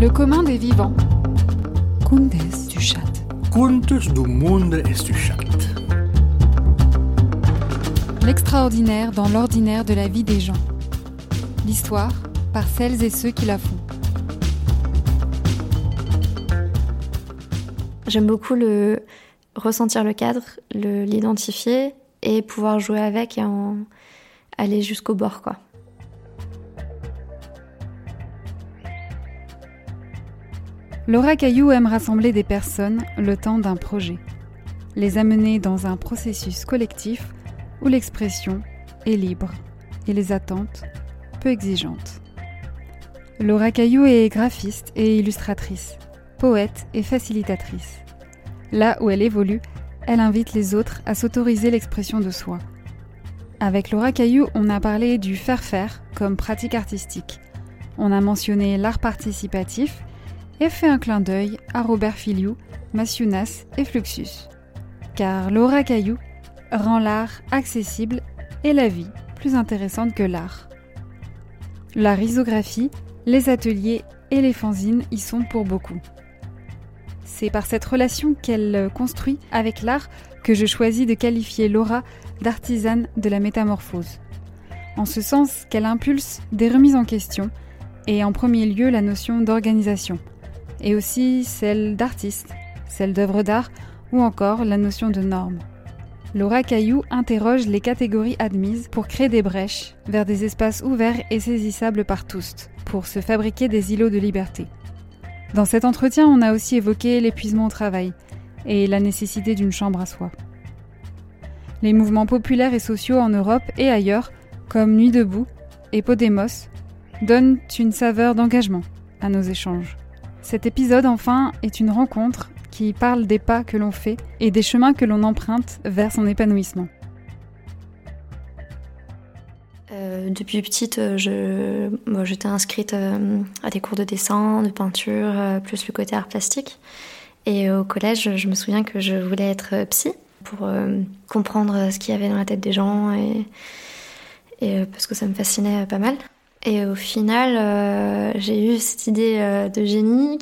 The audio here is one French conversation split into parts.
Le commun des vivants. Contes du chat. Contes du monde et du chat. L'extraordinaire dans l'ordinaire de la vie des gens. L'histoire par celles et ceux qui la font. J'aime beaucoup le ressentir le cadre, l'identifier et pouvoir jouer avec et en aller jusqu'au bord quoi. Laura Caillou aime rassembler des personnes le temps d'un projet, les amener dans un processus collectif où l'expression est libre et les attentes peu exigeantes. Laura Caillou est graphiste et illustratrice, poète et facilitatrice. Là où elle évolue, elle invite les autres à s'autoriser l'expression de soi. Avec Laura Caillou, on a parlé du faire-faire comme pratique artistique. On a mentionné l'art participatif fait un clin d'œil à Robert Filiou, Massiunas et Fluxus. Car Laura Caillou rend l'art accessible et la vie plus intéressante que l'art. La risographie, les ateliers et les fanzines y sont pour beaucoup. C'est par cette relation qu'elle construit avec l'art que je choisis de qualifier Laura d'artisane de la métamorphose. En ce sens qu'elle impulse des remises en question et en premier lieu la notion d'organisation, et aussi celle d'artiste, celle d'œuvre d'art ou encore la notion de norme. Laura Caillou interroge les catégories admises pour créer des brèches vers des espaces ouverts et saisissables par tous, pour se fabriquer des îlots de liberté. Dans cet entretien, on a aussi évoqué l'épuisement au travail et la nécessité d'une chambre à soi. Les mouvements populaires et sociaux en Europe et ailleurs, comme Nuit debout et Podemos, donnent une saveur d'engagement à nos échanges. Cet épisode, enfin, est une rencontre qui parle des pas que l'on fait et des chemins que l'on emprunte vers son épanouissement. Euh, depuis petite, euh, je, j'étais inscrite euh, à des cours de dessin, de peinture, plus le côté art plastique. Et au collège, je me souviens que je voulais être psy pour comprendre ce qu'il y avait dans la tête des gens et parce que ça me fascinait pas mal. Et au final, euh, j'ai eu cette idée euh, de génie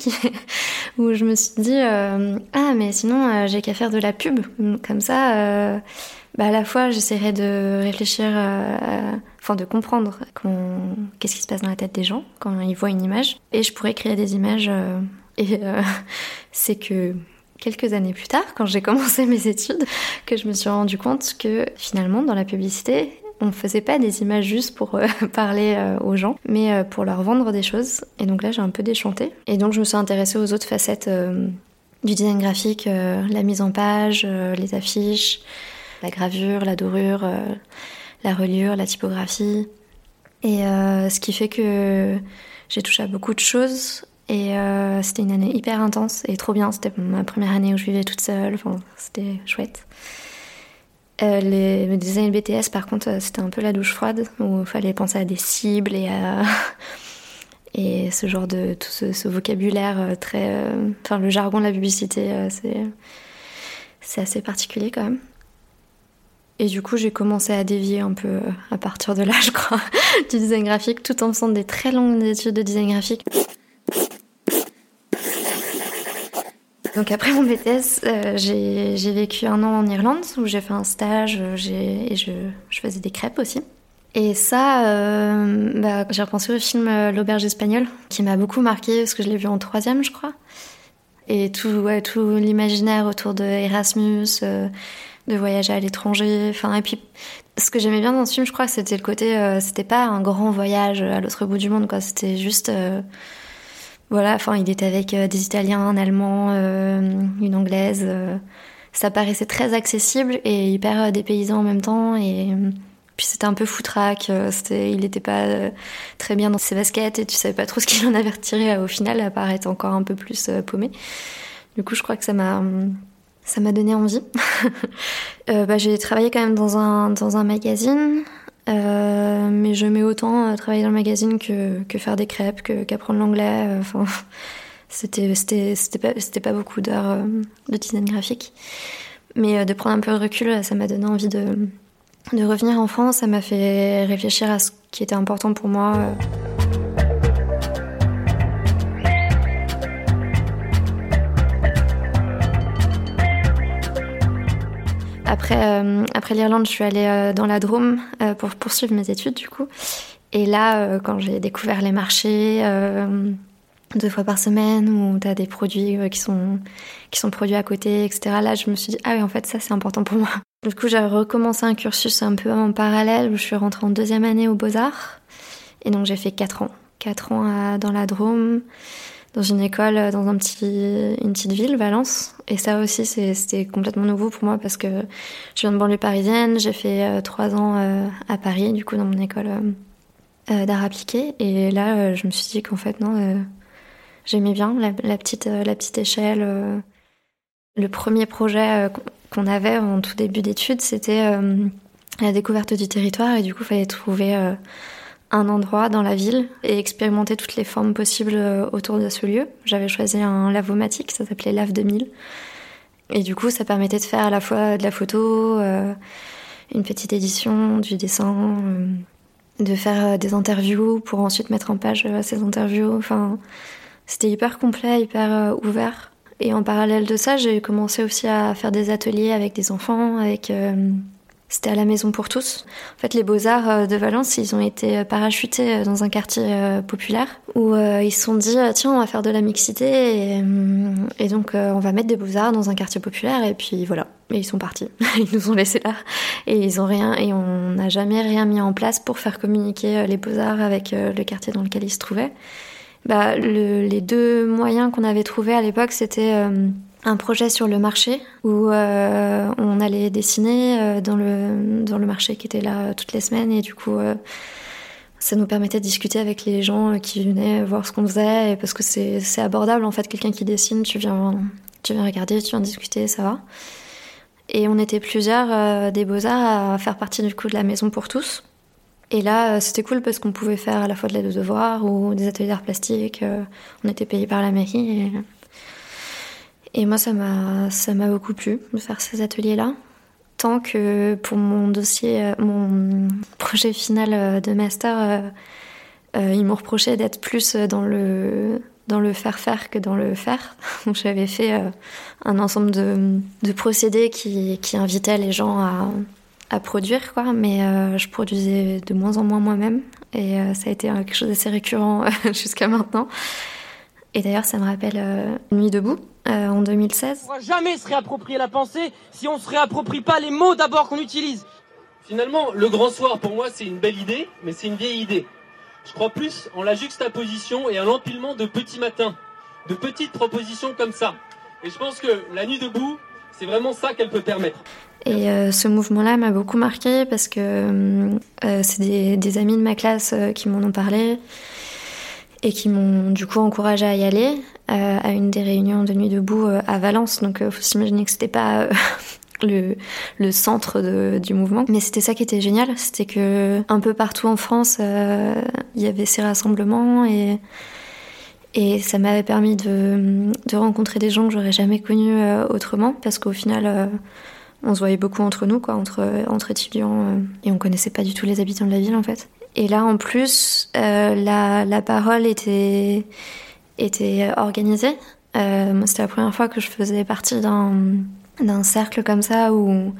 où je me suis dit euh, ah mais sinon j'ai qu'à faire de la pub comme ça. bah à la fois j'essaierai de réfléchir, enfin de comprendre qu'est-ce qui se passe dans la tête des gens quand ils voient une image, et je pourrais créer des images. et c'est que quelques années plus tard, quand j'ai commencé mes études, que je me suis rendu compte que finalement dans la publicité, on ne faisait pas des images juste pour euh, parler euh, aux gens, mais euh, pour leur vendre des choses. Et donc là, j'ai un peu déchanté. Et donc, je me suis intéressée aux autres facettes du design graphique, la mise en page, les affiches, la gravure, la dorure, la reliure, la typographie. Et ce qui fait que j'ai touché à beaucoup de choses. Et c'était une année hyper intense et trop bien. C'était ma première année où je vivais toute seule. C'était chouette. Euh, les design BTS, par contre, euh, c'était un peu la douche froide, où il fallait penser à des cibles et à. et ce genre de. tout ce, vocabulaire euh, très. enfin, le jargon de la publicité, c'est. c'est assez particulier quand même. Et du coup, j'ai commencé à dévier un peu à partir de là, je crois, du design graphique, tout en faisant des très longues études de design graphique. Donc après mon BTS, euh, j'ai vécu un an en Irlande où j'ai fait un stage euh, et je, faisais des crêpes aussi. Et ça, euh, bah, j'ai repensé au film L'auberge espagnole qui m'a beaucoup marqué parce que je l'ai vu en troisième, je crois. Et tout, l'imaginaire autour de Erasmus, de voyager à l'étranger. Enfin, et puis ce que j'aimais bien dans ce film, je crois, c'était le côté, c'était pas un grand voyage à l'autre bout du monde, quoi. C'était juste voilà, enfin, il était avec euh, des Italiens, un Allemand, euh, une Anglaise. Euh. ça paraissait très accessible et hyper dépaysant en même temps. Et puis c'était un peu foutraque. Il n'était pas très bien dans ses baskets et tu savais pas trop ce qu'il en avait retiré au final, à part encore un peu plus paumé. Du coup, je crois que ça m'a ça m'a donné envie. bah, j'ai travaillé quand même dans un, dans un magazine. Euh, mais je mets autant à travailler dans le magazine que, faire des crêpes, qu'apprendre l'anglais. Euh, enfin, c'était, pas, pas beaucoup d'heures euh, de design graphique. Mais de prendre un peu de recul, ça m'a donné envie de, de revenir en France. Ça m'a fait réfléchir à ce qui était important pour moi. Après, après l'Irlande, je suis allée dans la Drôme pour poursuivre mes études du coup. Et là, quand j'ai découvert les marchés deux fois par semaine où tu as des produits qui sont, qui sont produits à côté, etc. Là, je me suis dit, ah oui, en fait, ça, c'est important pour moi. Du coup, j'ai recommencé un cursus un peu en parallèle où je suis rentrée en deuxième année aux Beaux-Arts. Et donc, j'ai fait quatre ans. Quatre ans dans la Drôme, dans une école, dans un petit, une petite ville, Valence. Et ça aussi, c'était complètement nouveau pour moi parce que je viens de banlieue parisienne. J'ai fait euh, trois ans euh, à Paris, du coup, dans mon école euh, d'art appliqué. Et là, je me suis dit qu'en fait, non, j'aimais bien la, petite, la petite échelle. Le premier projet qu'on avait en tout début d'études, c'était euh, la découverte du territoire et du coup, il fallait trouver euh, un endroit dans la ville et expérimenter toutes les formes possibles euh, autour de ce lieu. J'avais choisi un lavomatique, ça s'appelait Lave 2000. Et du coup, ça permettait de faire à la fois de la photo, une petite édition, du dessin, de faire des interviews pour ensuite mettre en page ces interviews. Enfin, c'était hyper complet, hyper ouvert. Et en parallèle de ça, j'ai commencé aussi à faire des ateliers avec des enfants, avec euh, c'était à la maison pour tous. En fait, les beaux-arts euh, de Valence, ils ont été parachutés euh, dans un quartier populaire où ils se sont dit tiens, on va faire de la mixité et, donc on va mettre des beaux-arts dans un quartier populaire et puis voilà. Et ils sont partis. ils nous ont laissés là et ils ont rien et on n'a jamais rien mis en place pour faire communiquer les beaux-arts avec le quartier dans lequel ils se trouvaient bah, le, les deux moyens qu'on avait trouvés à l'époque, c'était euh, un projet sur le marché où euh, on allait dessiner euh, dans, le, dans le marché qui était là toutes les semaines et du coup ça nous permettait de discuter avec les gens qui venaient voir ce qu'on faisait et parce que c'est abordable en fait quelqu'un qui dessine tu viens tu viens regarder tu viens discuter ça va et on était plusieurs des beaux arts à faire partie du coup de la maison pour tous et là, euh, c'était cool parce qu'on pouvait faire à la fois de l'aide aux devoirs ou des ateliers d'art plastique. Euh, on était payé par la mairie. Moi, ça m'a, ça m'a beaucoup plu de faire ces ateliers-là. Tant que pour mon dossier, euh, mon projet final de master, ils m'ont reproché d'être plus dans le, dans le faire-faire que dans le faire. Donc j'avais fait un ensemble de, de procédés qui, qui invitaient les gens à à produire, quoi, mais euh, je produisais de moins en moins moi-même et euh, ça a été quelque chose d'assez récurrent jusqu'à maintenant. Et d'ailleurs, ça me rappelle Nuit debout en 2016. On va jamais se réapproprier la pensée si on se réapproprie pas les mots d'abord qu'on utilise. Finalement, le grand soir pour moi c'est une belle idée, mais c'est une vieille idée. Je crois plus en la juxtaposition et en l'empilement de petits matins, de petites propositions comme ça. Et je pense que la nuit debout, c'est vraiment ça qu'elle peut permettre. Et euh, ce mouvement-là m'a beaucoup marqué parce que euh, c'est des, amis de ma classe euh, qui m'en ont parlé et qui m'ont du coup encouragé à y aller à une des réunions de nuit debout à Valence. Donc il faut s'imaginer que c'était pas le, centre du mouvement. Mais c'était ça qui était génial, c'était que un peu partout en France, il y avait ces rassemblements et ça m'avait permis de, rencontrer des gens que j'aurais jamais connus autrement, parce qu'au final, on se voyait beaucoup entre nous, quoi, entre, entre étudiants, euh, et on connaissait pas du tout les habitants de la ville, en fait. Et là, en plus, euh, la, la, parole était, était organisée. Euh, C'était la première fois que je faisais partie d'un cercle comme ça où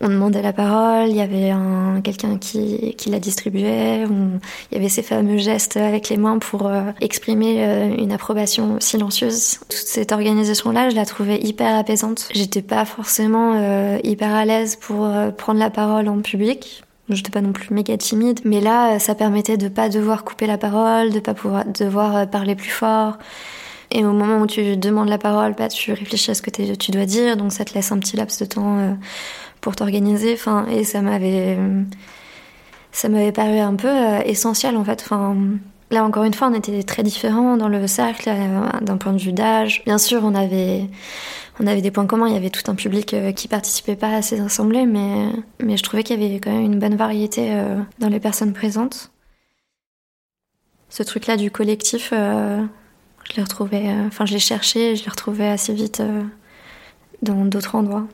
on demandait la parole, il y avait un, quelqu'un qui, qui la distribuait, il y avait ces fameux gestes avec les mains pour euh, exprimer euh, une approbation silencieuse. Toute cette organisation-là, je la trouvais hyper apaisante. J'étais pas forcément euh, hyper à l'aise pour prendre la parole en public. J'étais pas non plus méga timide, mais là, ça permettait de pas devoir couper la parole, de pas pouvoir devoir parler plus fort. Et au moment où tu demandes la parole, bah, tu réfléchis à ce que tu dois dire, donc ça te laisse un petit laps de temps pour t'organiser. Enfin, et ça m'avait, ça m'avait paru un peu euh, essentiel en fait. Enfin, là encore une fois, on était très différents dans le cercle euh, d'un point de vue d'âge. Bien sûr, on avait, on avait des points communs. Il y avait tout un public euh, qui participait pas à ces assemblées, mais, mais je trouvais qu'il y avait quand même une bonne variété dans les personnes présentes. Ce truc-là du collectif, je l'ai retrouvé, enfin, je l'ai cherché, je l'ai retrouvé assez vite dans d'autres endroits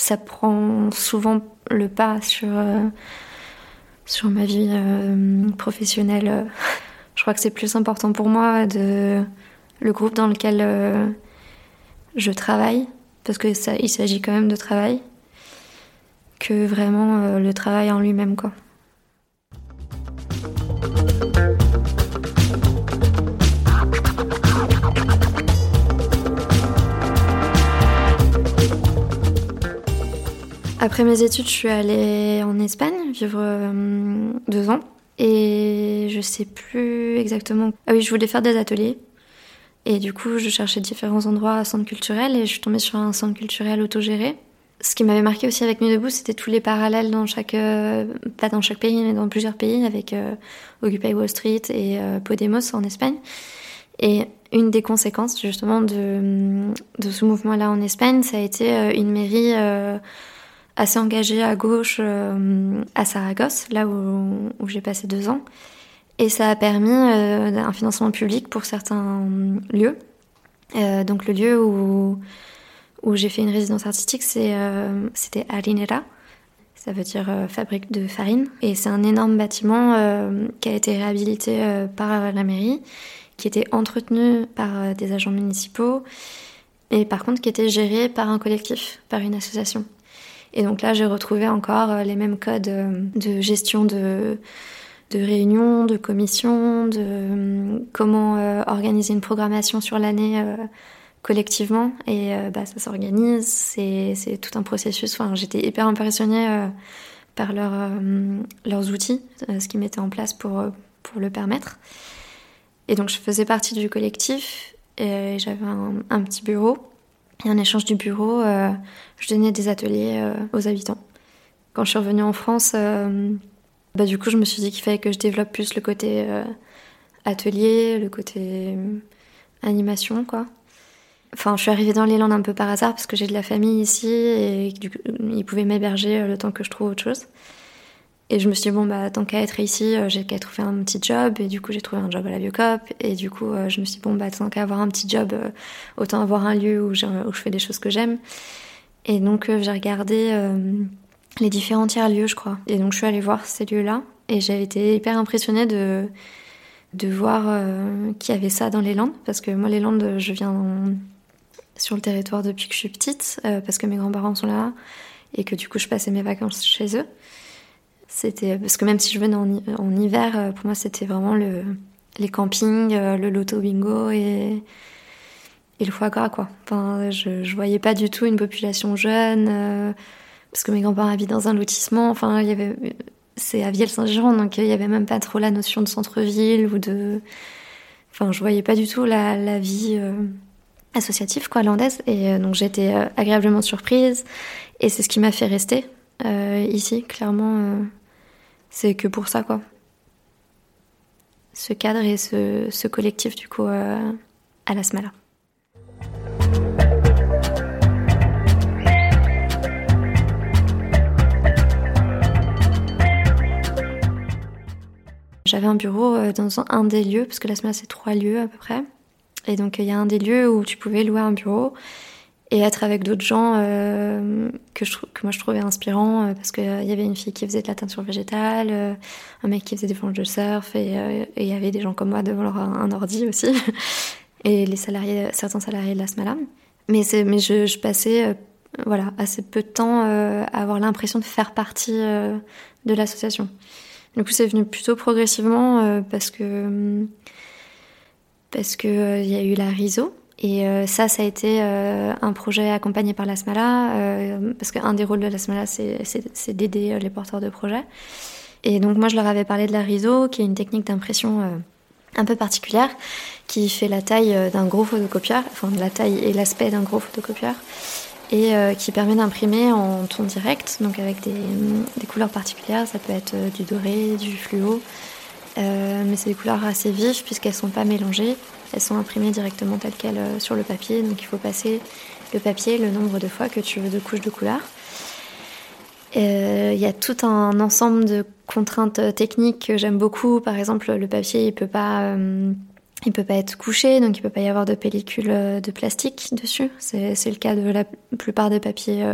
ça prend souvent le pas sur, euh, sur ma vie euh, professionnelle. Je crois que c'est plus important pour moi de le groupe dans lequel euh, je travaille, parce que ça, s'agit quand même de travail. que vraiment le travail en lui-même, quoi. Après mes études, je suis allée en Espagne vivre euh, deux ans. Et je sais plus exactement. Ah oui, je voulais faire des ateliers. Et du coup, je cherchais différents endroits à centre culturel et je suis tombée sur un centre culturel autogéré. Ce qui m'avait marqué aussi avec Nuit debout, c'était tous les parallèles dans chaque, euh, pas dans chaque pays, mais dans plusieurs pays, avec euh, Occupy Wall Street et Podemos en Espagne. Et une des conséquences justement de, de ce mouvement-là en Espagne, ça a été une mairie assez engagée à gauche euh, à Saragosse, là où, j'ai passé deux ans. Et ça a permis euh, un financement public pour certains lieux. Euh, donc le lieu où, où j'ai fait une résidence artistique, c'était Harinera. Ça veut dire fabrique de farine. Et c'est un énorme bâtiment qui a été réhabilité par la mairie, qui était entretenu par des agents municipaux, et par contre qui était géré par un collectif, par une association. Et donc là, j'ai retrouvé encore euh, les mêmes codes euh, de gestion de, de réunions, de commissions, de euh, comment organiser une programmation sur l'année collectivement. Et bah, ça s'organise, c'est, tout un processus. Enfin, j'étais hyper impressionnée par leur, leurs outils, ce qu'ils mettaient en place pour, pour le permettre. Et donc je faisais partie du collectif et j'avais un, un petit bureau et en échange du bureau, euh, je donnais des ateliers euh, aux habitants. Quand je suis revenue en France, euh, bah, du coup, je me suis dit qu'il fallait que je développe plus le côté atelier, le côté animation, quoi. Enfin, je suis arrivée dans les Landes un peu par hasard parce que j'ai de la famille ici et ils pouvaient m'héberger le temps que je trouve autre chose. Et je me suis dit, bon, bah, tant qu'à être ici, euh, j'ai qu'à trouver un petit job. Et du coup, j'ai trouvé un job à la Biocop. Et du coup, euh, je me suis dit, bon, bah, tant qu'à avoir un petit job, euh, autant avoir un lieu où, je fais des choses que j'aime. Et donc, j'ai regardé les différents tiers-lieux, je crois. Et donc, je suis allée voir ces lieux-là. Et j'ai été hyper impressionnée de, de voir qu'il y avait ça dans les Landes. Parce que moi, les Landes, je viens sur le territoire depuis que je suis petite, parce que mes grands-parents sont là. Et que du coup, je passais mes vacances chez eux. C'était parce que même si je venais en, hiver, euh, pour moi c'était vraiment le, les campings, euh, le loto bingo et, et le foie gras quoi. Enfin, je, je voyais pas du tout une population jeune euh, parce que mes grands-parents habitent dans un lotissement. Enfin, il y avait c'est à Vielle-Saint-Giron donc il y avait même pas trop la notion de centre-ville ou de. Enfin, je voyais pas du tout la, vie associative quoi landaise et donc j'étais agréablement surprise et c'est ce qui m'a fait rester ici clairement c'est que pour ça, quoi. Ce cadre et ce, collectif, du coup, euh, à la Smala. J'avais un bureau euh, dans un des lieux, parce que la Smala c'est trois lieux à peu près. Et donc il y a un des lieux où tu pouvais louer un bureau et être avec d'autres gens euh, que, moi je trouvais inspirants euh, parce qu'il y avait une fille qui faisait de la teinture végétale, un mec qui faisait des planches de surf et il y avait des gens comme moi devant leur un ordi aussi et les salariés certains salariés de la SMALA. Mais mais je, je passais voilà assez peu de temps à avoir l'impression de faire partie de l'association. Du coup c'est venu plutôt progressivement parce que parce que il y a eu la RISO et euh, ça, ça a été euh, un projet accompagné par l'ASMALA, euh, parce qu'un des rôles de l'ASMALA, c'est d'aider les porteurs de projets. Et donc moi, je leur avais parlé de la RISO, qui est une technique d'impression un peu particulière, qui fait la taille d'un gros photocopieur, enfin la taille et l'aspect d'un gros photocopieur, et qui permet d'imprimer en ton direct, donc avec des, couleurs particulières. Ça peut être du doré, du fluo, mais c'est des couleurs assez vives puisqu'elles ne sont pas mélangées. Elles sont imprimées directement telles quelles euh, sur le papier, donc il faut passer le papier le nombre de fois que tu veux de couches de couleur. Euh, il y a tout un ensemble de contraintes techniques que j'aime beaucoup. Par exemple, le papier, il peut pas, euh, il peut pas être couché, donc il peut pas y avoir de pellicule de plastique dessus. C'est le cas de la plupart des papiers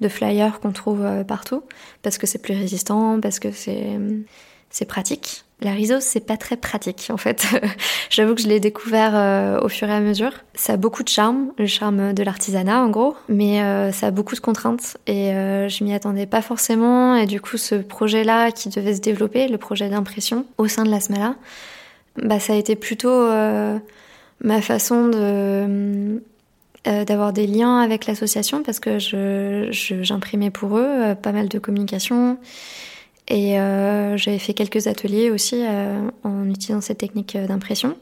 de flyers qu'on trouve partout, parce que c'est plus résistant, parce que c'est pratique. La rhizose, c'est pas très pratique en fait. J'avoue que je l'ai découvert euh, au fur et à mesure. Ça a beaucoup de charme, le charme de l'artisanat en gros, mais euh, ça a beaucoup de contraintes et euh, je m'y attendais pas forcément. Et du coup, ce projet-là qui devait se développer, le projet d'impression au sein de la Smala, bah ça a été plutôt ma façon de d'avoir des liens avec l'association parce que je j'imprimais pour eux pas mal de communication et euh, j'avais fait quelques ateliers aussi euh, en utilisant cette technique euh, d'impression.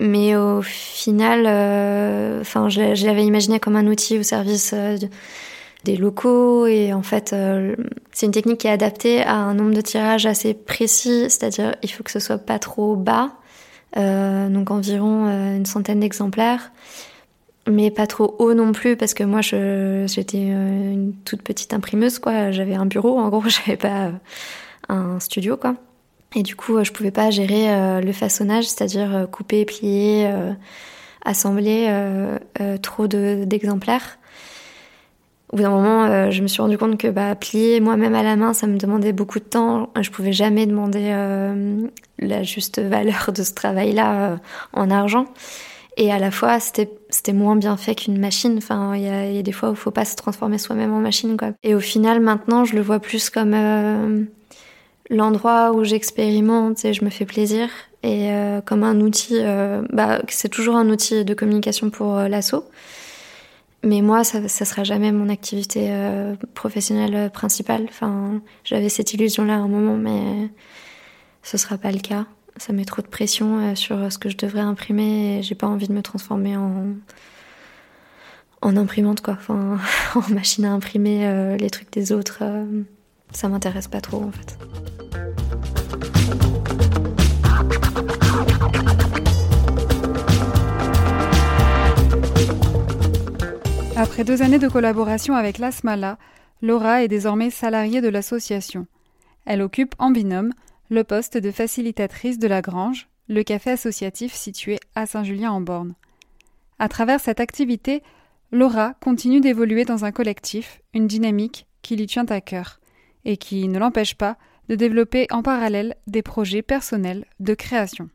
Mais au final, je, l'avais imaginé comme un outil au service des locaux et en fait c'est une technique qui est adaptée à un nombre de tirages assez précis, c'est-à-dire il faut que ce soit pas trop bas, donc environ une centaine d'exemplaires mais pas trop haut non plus parce que moi j'étais euh, une toute petite imprimeuse quoi. J'avais un bureau en gros j'avais pas euh, un studio quoi. Et du coup je pouvais pas gérer euh, le façonnage c'est-à-dire couper plier assembler trop d'exemplaires au bout d'un moment je me suis rendu compte que bah plier moi-même à la main ça me demandait beaucoup de temps je pouvais jamais demander la juste valeur de ce travail là en argent et à la fois, c'était moins bien fait qu'une machine. Enfin, il y a, des fois où il faut pas se transformer soi-même en machine. Et au final, maintenant, je le vois plus comme euh, l'endroit où j'expérimente et je me fais plaisir. Et euh, comme un outil, euh, bah, c'est toujours un outil de communication pour l'assaut. Mais moi, ça, ça sera jamais mon activité professionnelle principale. Enfin, j'avais cette illusion-là à un moment, mais ce sera pas le cas ça met trop de pression euh, sur ce que je devrais imprimer et j'ai pas envie de me transformer en en imprimante quoi, enfin en machine à imprimer euh, les trucs des autres. Euh, ça m'intéresse pas trop en fait. Après deux années de collaboration avec l'ASMALA, Laura est désormais salariée de l'association. Elle occupe en binôme le poste de facilitatrice de la Grange, le café associatif situé à Saint-Julien-en-Borne. À travers cette activité, Laura continue d'évoluer dans un collectif, une dynamique qui lui tient à cœur, et qui ne l'empêche pas de développer en parallèle des projets personnels de création.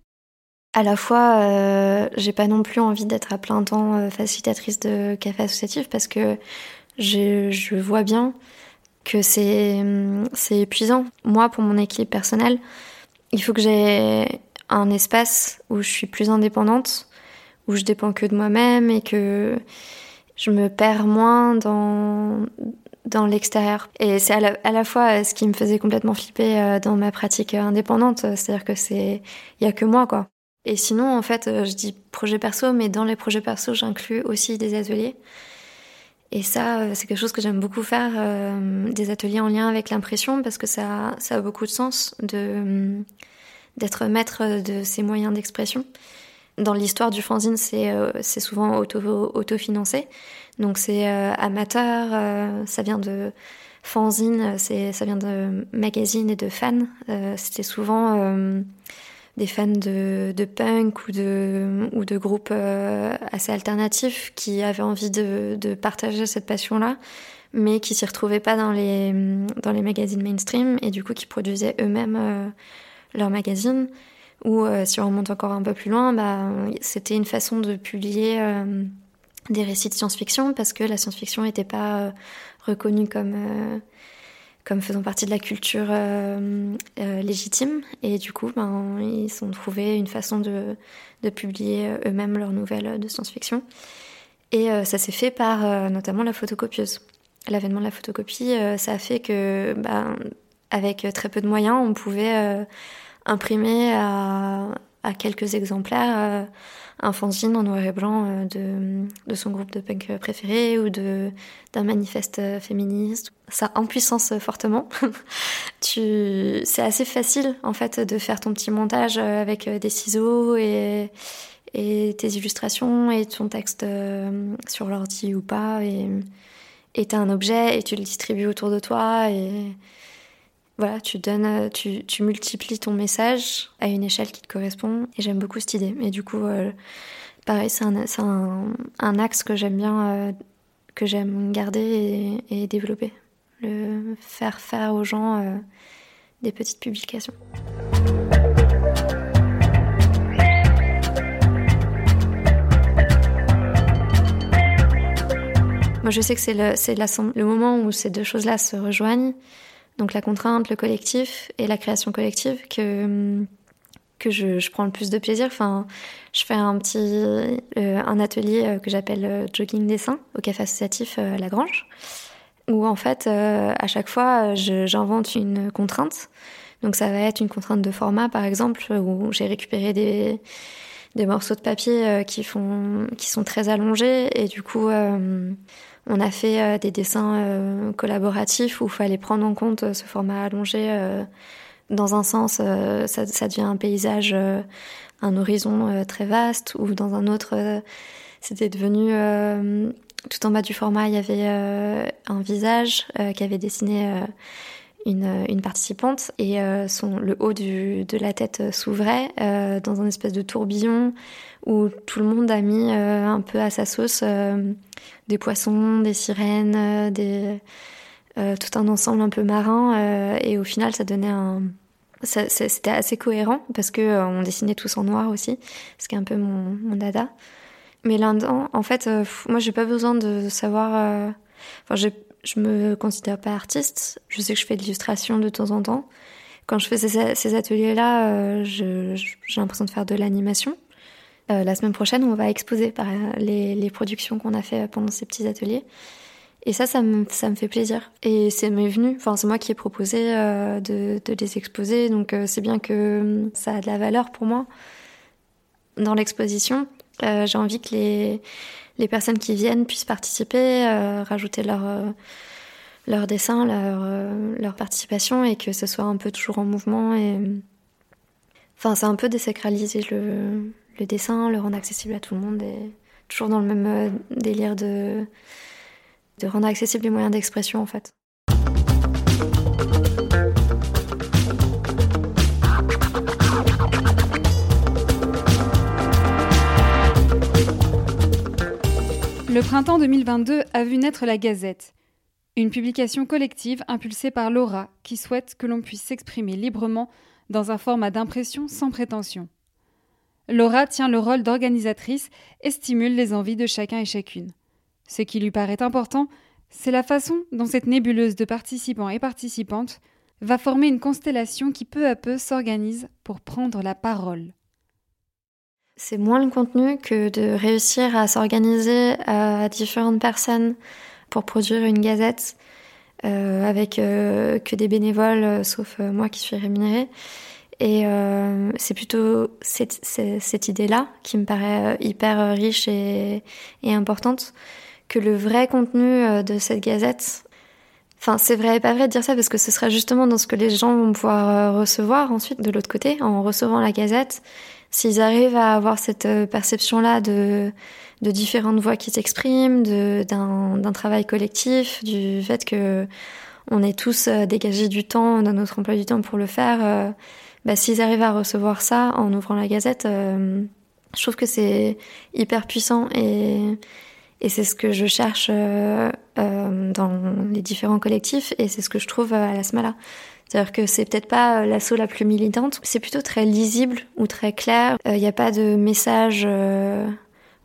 À la fois, euh, j'ai pas non plus envie d'être à plein temps euh, facilitatrice de café associatif parce que je vois bien que c'est c'est épuisant. Moi, pour mon équilibre personnel, il faut que j'ai un espace où je suis plus indépendante, où je dépends que de moi-même et que je me perds moins dans l'extérieur. Et c'est à à la, fois ce qui me faisait complètement flipper euh, dans ma pratique indépendante, c'est-à-dire que c'est il y a que moi quoi. Et sinon en fait, je dis projet perso, mais dans les projets perso, j'inclus aussi des ateliers. Et ça, euh, c'est quelque chose que j'aime beaucoup faire, euh, des ateliers en lien avec l'impression, parce que ça, ça a beaucoup de sens de euh, d'être maître de ses moyens d'expression. Dans l'histoire du fanzine, c'est c'est souvent auto autofinancé, donc c'est amateur. ça vient de fanzine, c'est ça vient de magazines et de fans. C'était souvent des fans de, punk ou de, ou de groupes euh, assez alternatifs qui avaient envie de, partager cette passion-là, mais qui s'y retrouvaient pas dans les, dans les magazines mainstream et du coup qui produisaient eux-mêmes euh, leurs magazines. Ou euh, si on remonte encore un peu plus loin, bah, c'était une façon de publier des récits de science-fiction parce que la science-fiction n'était pas reconnue comme comme faisant partie de la culture euh, euh, légitime. Et du coup, ben, ils ont trouvé une façon de, publier euh, eux-mêmes leurs nouvelles de science-fiction. Et ça s'est fait par notamment la photocopieuse. L'avènement de la photocopie, ça a fait que, ben, avec très peu de moyens, on pouvait imprimer à, à, quelques exemplaires un fanzine en noir et blanc euh, de, de son groupe de punk préféré ou de d'un manifeste féministe. Ça puissance fortement. tu, c'est assez facile en fait de faire ton petit montage avec des ciseaux et et tes illustrations et ton texte euh, sur l'ordi ou pas et et t'as un objet et tu le distribues autour de toi et voilà, tu donnes, euh, tu, tu, multiplies ton message à une échelle qui te correspond. Et j'aime beaucoup cette idée. Et du coup, euh, pareil, c'est un, un, un, axe que j'aime bien, euh, que j'aime garder et, développer. Le faire faire aux gens des petites publications. Moi, je sais que c'est le, le moment où ces deux choses-là se rejoignent donc la contrainte, le collectif et la création collective, que que je, prends le plus de plaisir. Enfin, je fais un petit euh, un atelier que j'appelle jogging dessin au café associatif à La Grange, où en fait, à chaque fois, j'invente une contrainte. Donc ça va être une contrainte de format, par exemple, où j'ai récupéré des des morceaux de papier euh, qui font qui sont très allongés et du coup euh, on a fait euh, des dessins collaboratifs où il fallait prendre en compte ce format allongé dans un sens ça, ça, devient un paysage un horizon très vaste ou dans un autre c'était devenu tout en bas du format il y avait un visage qui avait dessiné une, une participante et euh, son, le haut de la tête s'ouvrait euh, dans un espèce de tourbillon où tout le monde a mis euh, un peu à sa sauce des poissons, des sirènes, tout un ensemble un peu marin et au final ça donnait un c'était assez cohérent parce que on dessinait tous en noir aussi, ce qui est un peu mon, dada. Mais là-dedans, en fait, moi j'ai pas besoin de savoir. Je me considère pas artiste. Je sais que je fais de l'illustration de temps en temps. Quand je fais ces, ateliers-là, euh, j'ai l'impression de faire de l'animation. Euh, la semaine prochaine, on va exposer les, productions qu'on a fait pendant ces petits ateliers. Et ça, ça me, fait plaisir. Et c'est venu, enfin, c'est moi qui ai proposé euh, de, les exposer, donc c'est bien que ça a de la valeur pour moi. Dans l'exposition, j'ai envie que les, les personnes qui viennent puissent participer, euh, rajouter leur euh, leur dessin, leur euh, leur participation et que ce soit un peu toujours en mouvement et enfin c'est un peu désacraliser le le dessin, le rendre accessible à tout le monde et toujours dans le même délire de de rendre accessible les moyens d'expression en fait. Le printemps 2022 a vu naître la Gazette, une publication collective impulsée par Laura qui souhaite que l'on puisse s'exprimer librement dans un format d'impression sans prétention. Laura tient le rôle d'organisatrice et stimule les envies de chacun et chacune. Ce qui lui paraît important, c'est la façon dont cette nébuleuse de participants et participantes va former une constellation qui peu à peu s'organise pour prendre la parole. C'est moins le contenu que de réussir à s'organiser à différentes personnes pour produire une gazette euh, avec euh, que des bénévoles, euh, sauf moi qui suis rémunérée. Et c'est plutôt cette, cette idée-là qui me paraît hyper riche et, et, importante que le vrai contenu de cette gazette. Enfin, c'est vrai et pas vrai de dire ça parce que ce sera justement dans ce que les gens vont pouvoir recevoir ensuite de l'autre côté en recevant la gazette S'ils arrivent à avoir cette euh, perception-là de, différentes voix qui s'expriment, d'un travail collectif, du fait que on est tous euh, dégagés du temps dans notre emploi du temps pour le faire, euh, bah, s'ils arrivent à recevoir ça en ouvrant la gazette, je trouve que c'est hyper puissant et, et c'est ce que je cherche dans les différents collectifs et c'est ce que je trouve à la SMALA. C'est-à-dire que c'est peut-être pas euh, l'assaut la plus militante, c'est plutôt très lisible ou très clair. Il euh, n'y a pas de message euh,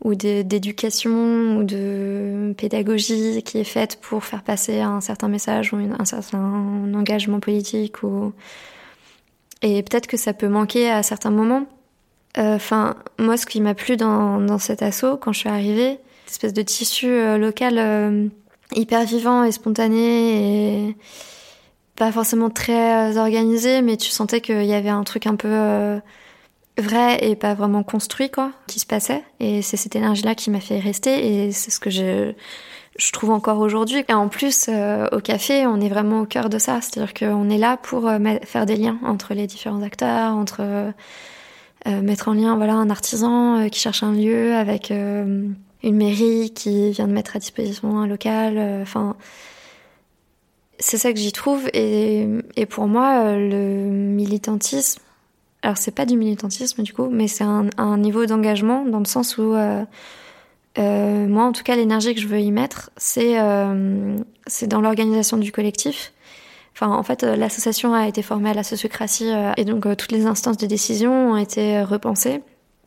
ou d'éducation ou de pédagogie qui est faite pour faire passer un certain message ou un certain engagement politique et peut-être que ça peut manquer à certains moments. Enfin, moi, ce qui m'a plu dans, dans cet assaut quand je suis arrivée, cette espèce de tissu local hyper vivant et spontané et pas forcément très euh, organisé, mais tu sentais qu'il y avait un truc un peu euh, vrai et pas vraiment construit, quoi, qui se passait. Et c'est cette énergie-là qui m'a fait rester, et c'est ce que je, trouve encore aujourd'hui. Et en plus, euh, au café, on est vraiment au cœur de ça, c'est-à-dire qu'on est là pour faire des liens entre les différents acteurs, entre mettre en lien, voilà, un artisan qui cherche un lieu avec une mairie qui vient de mettre à disposition un local, enfin c'est ça que j'y trouve. Et, pour moi euh, le militantisme alors c'est pas du militantisme du coup mais c'est un, niveau d'engagement dans le sens où euh, euh, moi en tout cas l'énergie que je veux y mettre c'est dans l'organisation du collectif. Enfin en fait l'association a été formée à la sociocratie et donc toutes les instances de décision ont été repensées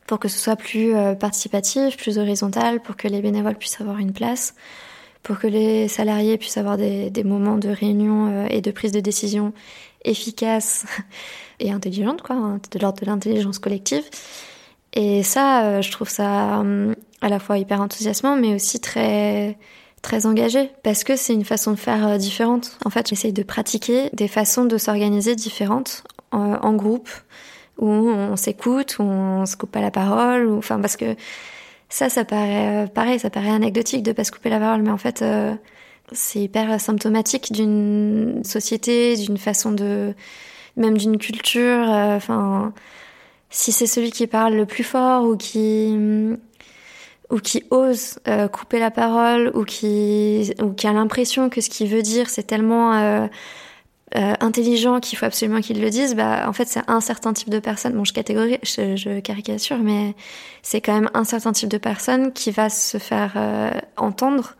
pour que ce soit plus participatif plus horizontal pour que les bénévoles puissent avoir une place pour que les salariés puissent avoir des, moments de réunion euh, et de prise de décision efficaces et intelligentes, hein, de l'ordre de l'intelligence collective. Et ça, euh, je trouve ça hum, à la fois hyper enthousiasmant, mais aussi très très engagé parce que c'est une façon de faire euh, différente. En fait, j'essaye de pratiquer des façons de s'organiser différentes en, groupe où on s'écoute, où on se coupe pas la parole, enfin parce que ça, ça paraît euh, pareil, ça paraît anecdotique de pas se couper la parole, mais en fait, euh, c'est hyper symptomatique d'une société, d'une façon de, même d'une culture. euh, Enfin, si c'est celui qui parle le plus fort ou qui ou qui ose euh, couper la parole ou qui ou qui a l'impression que ce qu'il veut dire c'est tellement euh, intelligent qu'il faut absolument qu'il le dise, bah en fait c'est un certain type de personne. Je je, caricature, mais c'est quand même un certain type de personne qui va se faire euh, entendre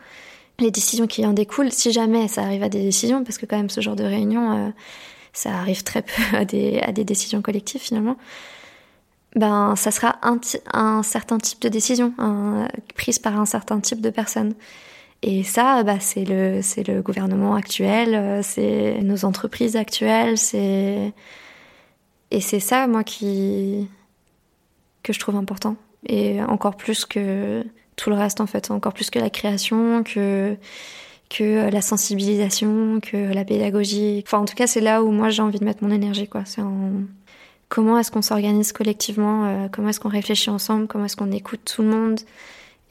les décisions qui en découlent, si jamais ça arrive à des décisions, parce que quand même ce genre de réunion, euh, ça arrive très peu à des, à des décisions collectives finalement. Ben, ça sera un, un certain type de décision, prise par un certain type de personne. Et ça, bah, c'est le, c'est le gouvernement actuel, euh, c'est nos entreprises actuelles, c'est, et c'est ça, moi, qui, que je trouve important. Et encore plus que tout le reste, en fait, encore plus que la création, que, que la sensibilisation, que la pédagogie. Enfin, en tout cas, c'est là où moi j'ai envie de mettre mon énergie, quoi. C'est en comment est-ce qu'on s'organise collectivement, euh, comment est-ce qu'on réfléchit ensemble, comment est-ce qu'on écoute tout le monde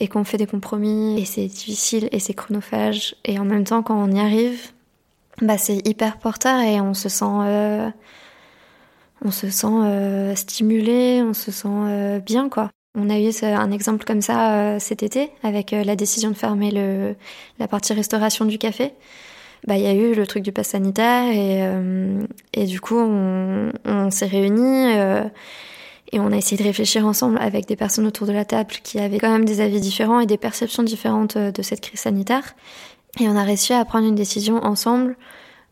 et qu'on fait des compromis. Et c'est difficile et c'est chronophage. Et en même temps, quand on y arrive, bah c'est hyper porteur et on se sent, euh, on se sent euh, stimulé, on se sent euh, bien, quoi. On a eu un exemple comme ça cet été avec la décision de fermer le, la partie restauration du café. Bah, il y a eu le truc du pass sanitaire et, et du coup, on, s'est réunis et on a essayé de réfléchir ensemble avec des personnes autour de la table qui avaient quand même des avis différents et des perceptions différentes euh, de cette crise sanitaire. Et on a réussi à prendre une décision ensemble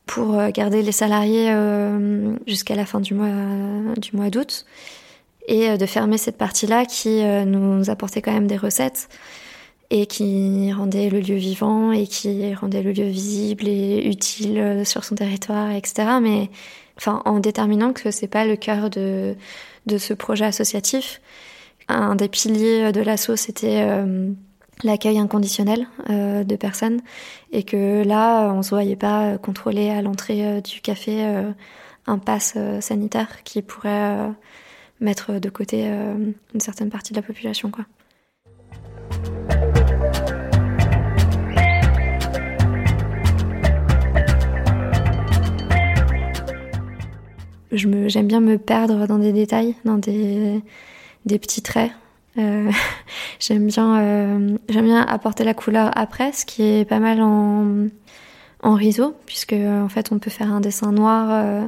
pour euh, garder les salariés euh, jusqu'à la fin du mois, du mois d'août et de fermer cette partie-là qui nous apportait quand même des recettes et qui rendait le lieu vivant et qui rendait le lieu visible et utile euh, sur son territoire, etc. Mais en déterminant que c'est pas le cœur de, ce projet associatif. Un des piliers de l'asso, c'était euh, l'accueil inconditionnel euh, de personnes et que là, on se voyait pas contrôler à l'entrée du café un pass sanitaire qui pourrait mettre de côté une certaine partie de la population, quoi. J'aime bien me perdre dans des détails, dans des, des petits traits. Euh, j'aime bien, euh, j'aime bien apporter la couleur après, ce qui est pas mal en, en riso, puisque en fait on peut faire un dessin noir, euh,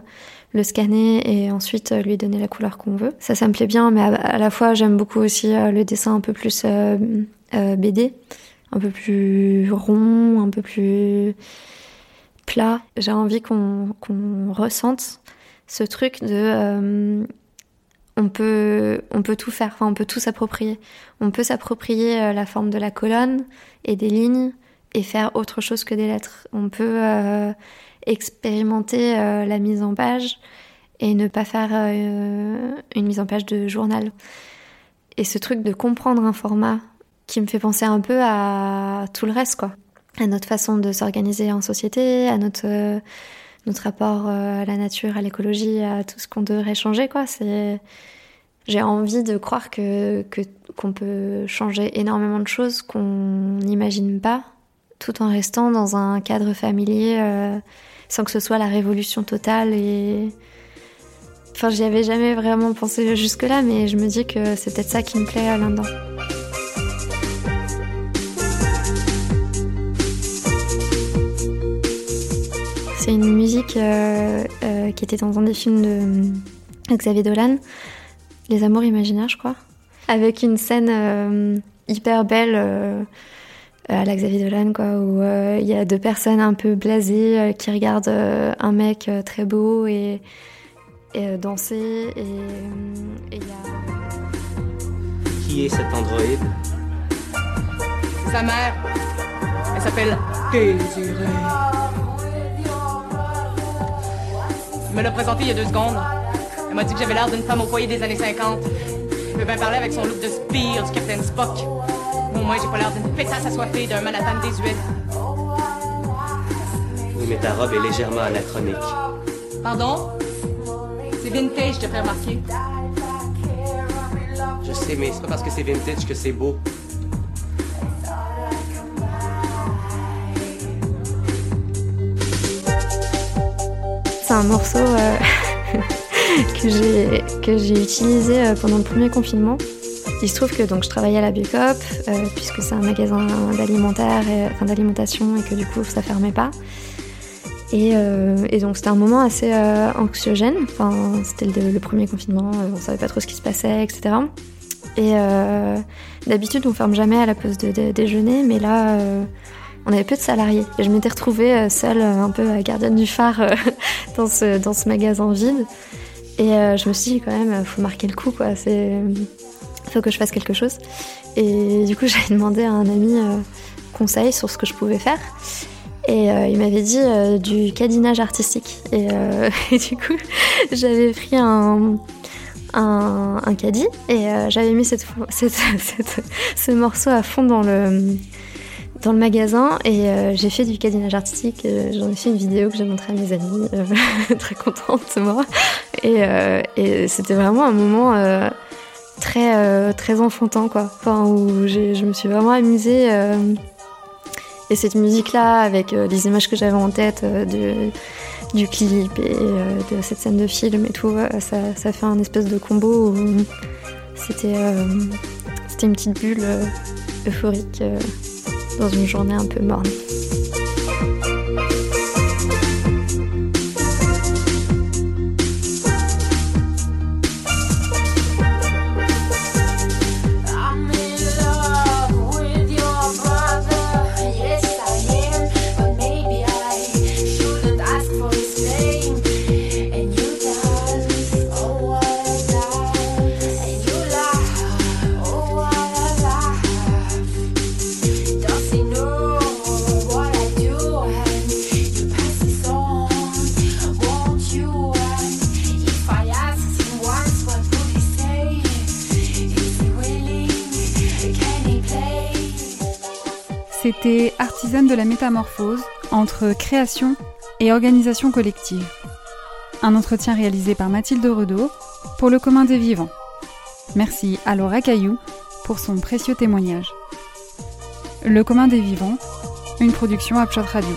le scanner et ensuite lui donner la couleur qu'on veut. Ça, ça me plaît bien, mais à, la fois j'aime beaucoup aussi le dessin un peu plus BD, un peu plus rond, un peu plus plat. J'ai envie qu'on qu'on ressente ce truc de euh, on peut on peut tout faire, enfin on peut tout s'approprier. On peut s'approprier euh, la forme de la colonne et des lignes et faire autre chose que des lettres. On peut euh, expérimenter la mise en page et ne pas faire une mise en page de journal. Et ce truc de comprendre un format qui me fait penser un peu à tout le reste, quoi. À notre façon de s'organiser en société, à notre notre rapport euh, à la nature, à l'écologie, à tout ce qu'on devrait changer, quoi. C'est, j'ai envie de croire que, que qu'on peut changer énormément de choses qu'on n'imagine pas, tout en restant dans un cadre familier, euh, sans que ce soit la révolution totale et Enfin, j'y avais jamais vraiment pensé jusque-là, mais je me dis que c'est peut-être ça qui me plaît là-dedans. C'est une musique euh, euh, qui était dans un des films de euh, Xavier Dolan, Les Amours imaginaires, je crois, avec une scène euh, hyper belle euh, à la Xavier Dolan, quoi, où euh, il y a deux personnes un peu blasées euh, qui regardent euh, un mec euh, très beau et, et euh, danser, et et il y a... Qui est cet androïde? Sa mère. Elle s'appelle Désirée. Me l'a présenté il y a deux secondes. Elle m'a dit que j'avais l'air d'une femme au foyer des années 50. Elle veut bien parler avec son look de spire du Captain Spock. Au moins, j'ai pas l'air d'une pétasse assoiffée d'un Manhattan désuet. Oui, mais ta robe est légèrement anachronique. Pardon? C'est vintage, je te fais remarquer. Je sais, mais c'est pas parce que c'est vintage que c'est beau. Un morceau euh, que j'ai utilisé euh, pendant le premier confinement. Il se trouve que donc je travaillais à la Biocop euh, puisque c'est un magasin d'alimentation et que du coup ça fermait pas. Et, et donc c'était un moment assez anxiogène. Enfin c'était le, premier confinement, on savait pas trop ce qui se passait, etc. Et d'habitude on ferme jamais à la pause de, de- déjeuner, mais là on avait peu de salariés. Et je m'étais retrouvée euh, seule, euh, un peu euh, gardienne du phare dans ce, dans ce magasin vide. Et je me suis dit quand même, euh, faut marquer le coup, quoi. C'est, faut que je fasse quelque chose. Et du coup, j'avais demandé à un ami conseil sur ce que je pouvais faire. Et il m'avait dit du cadinage artistique. Et, du coup, j'avais pris un, un, un caddie et j'avais mis cette, cette- ce morceau à fond dans le, dans le magasin et euh, j'ai fait du cadinage artistique. euh, J'en ai fait une vidéo que j'ai montrée à mes amis, euh, très contente moi. Et, c'était vraiment un moment très, très enfantin, quoi. Enfin, où je me suis vraiment amusée. et cette musique-là, avec euh, les images que j'avais en tête du clip et de cette scène de film et tout, ça, fait un espèce de combo où c'était c'était une petite bulle euphorique. Dans une journée un peu morne. De la métamorphose entre création et organisation collective. Un entretien réalisé par Mathilde Redeau pour le commun des vivants. Merci à Laura Caillou pour son précieux témoignage. Le commun des vivants, une production Upshot Radio.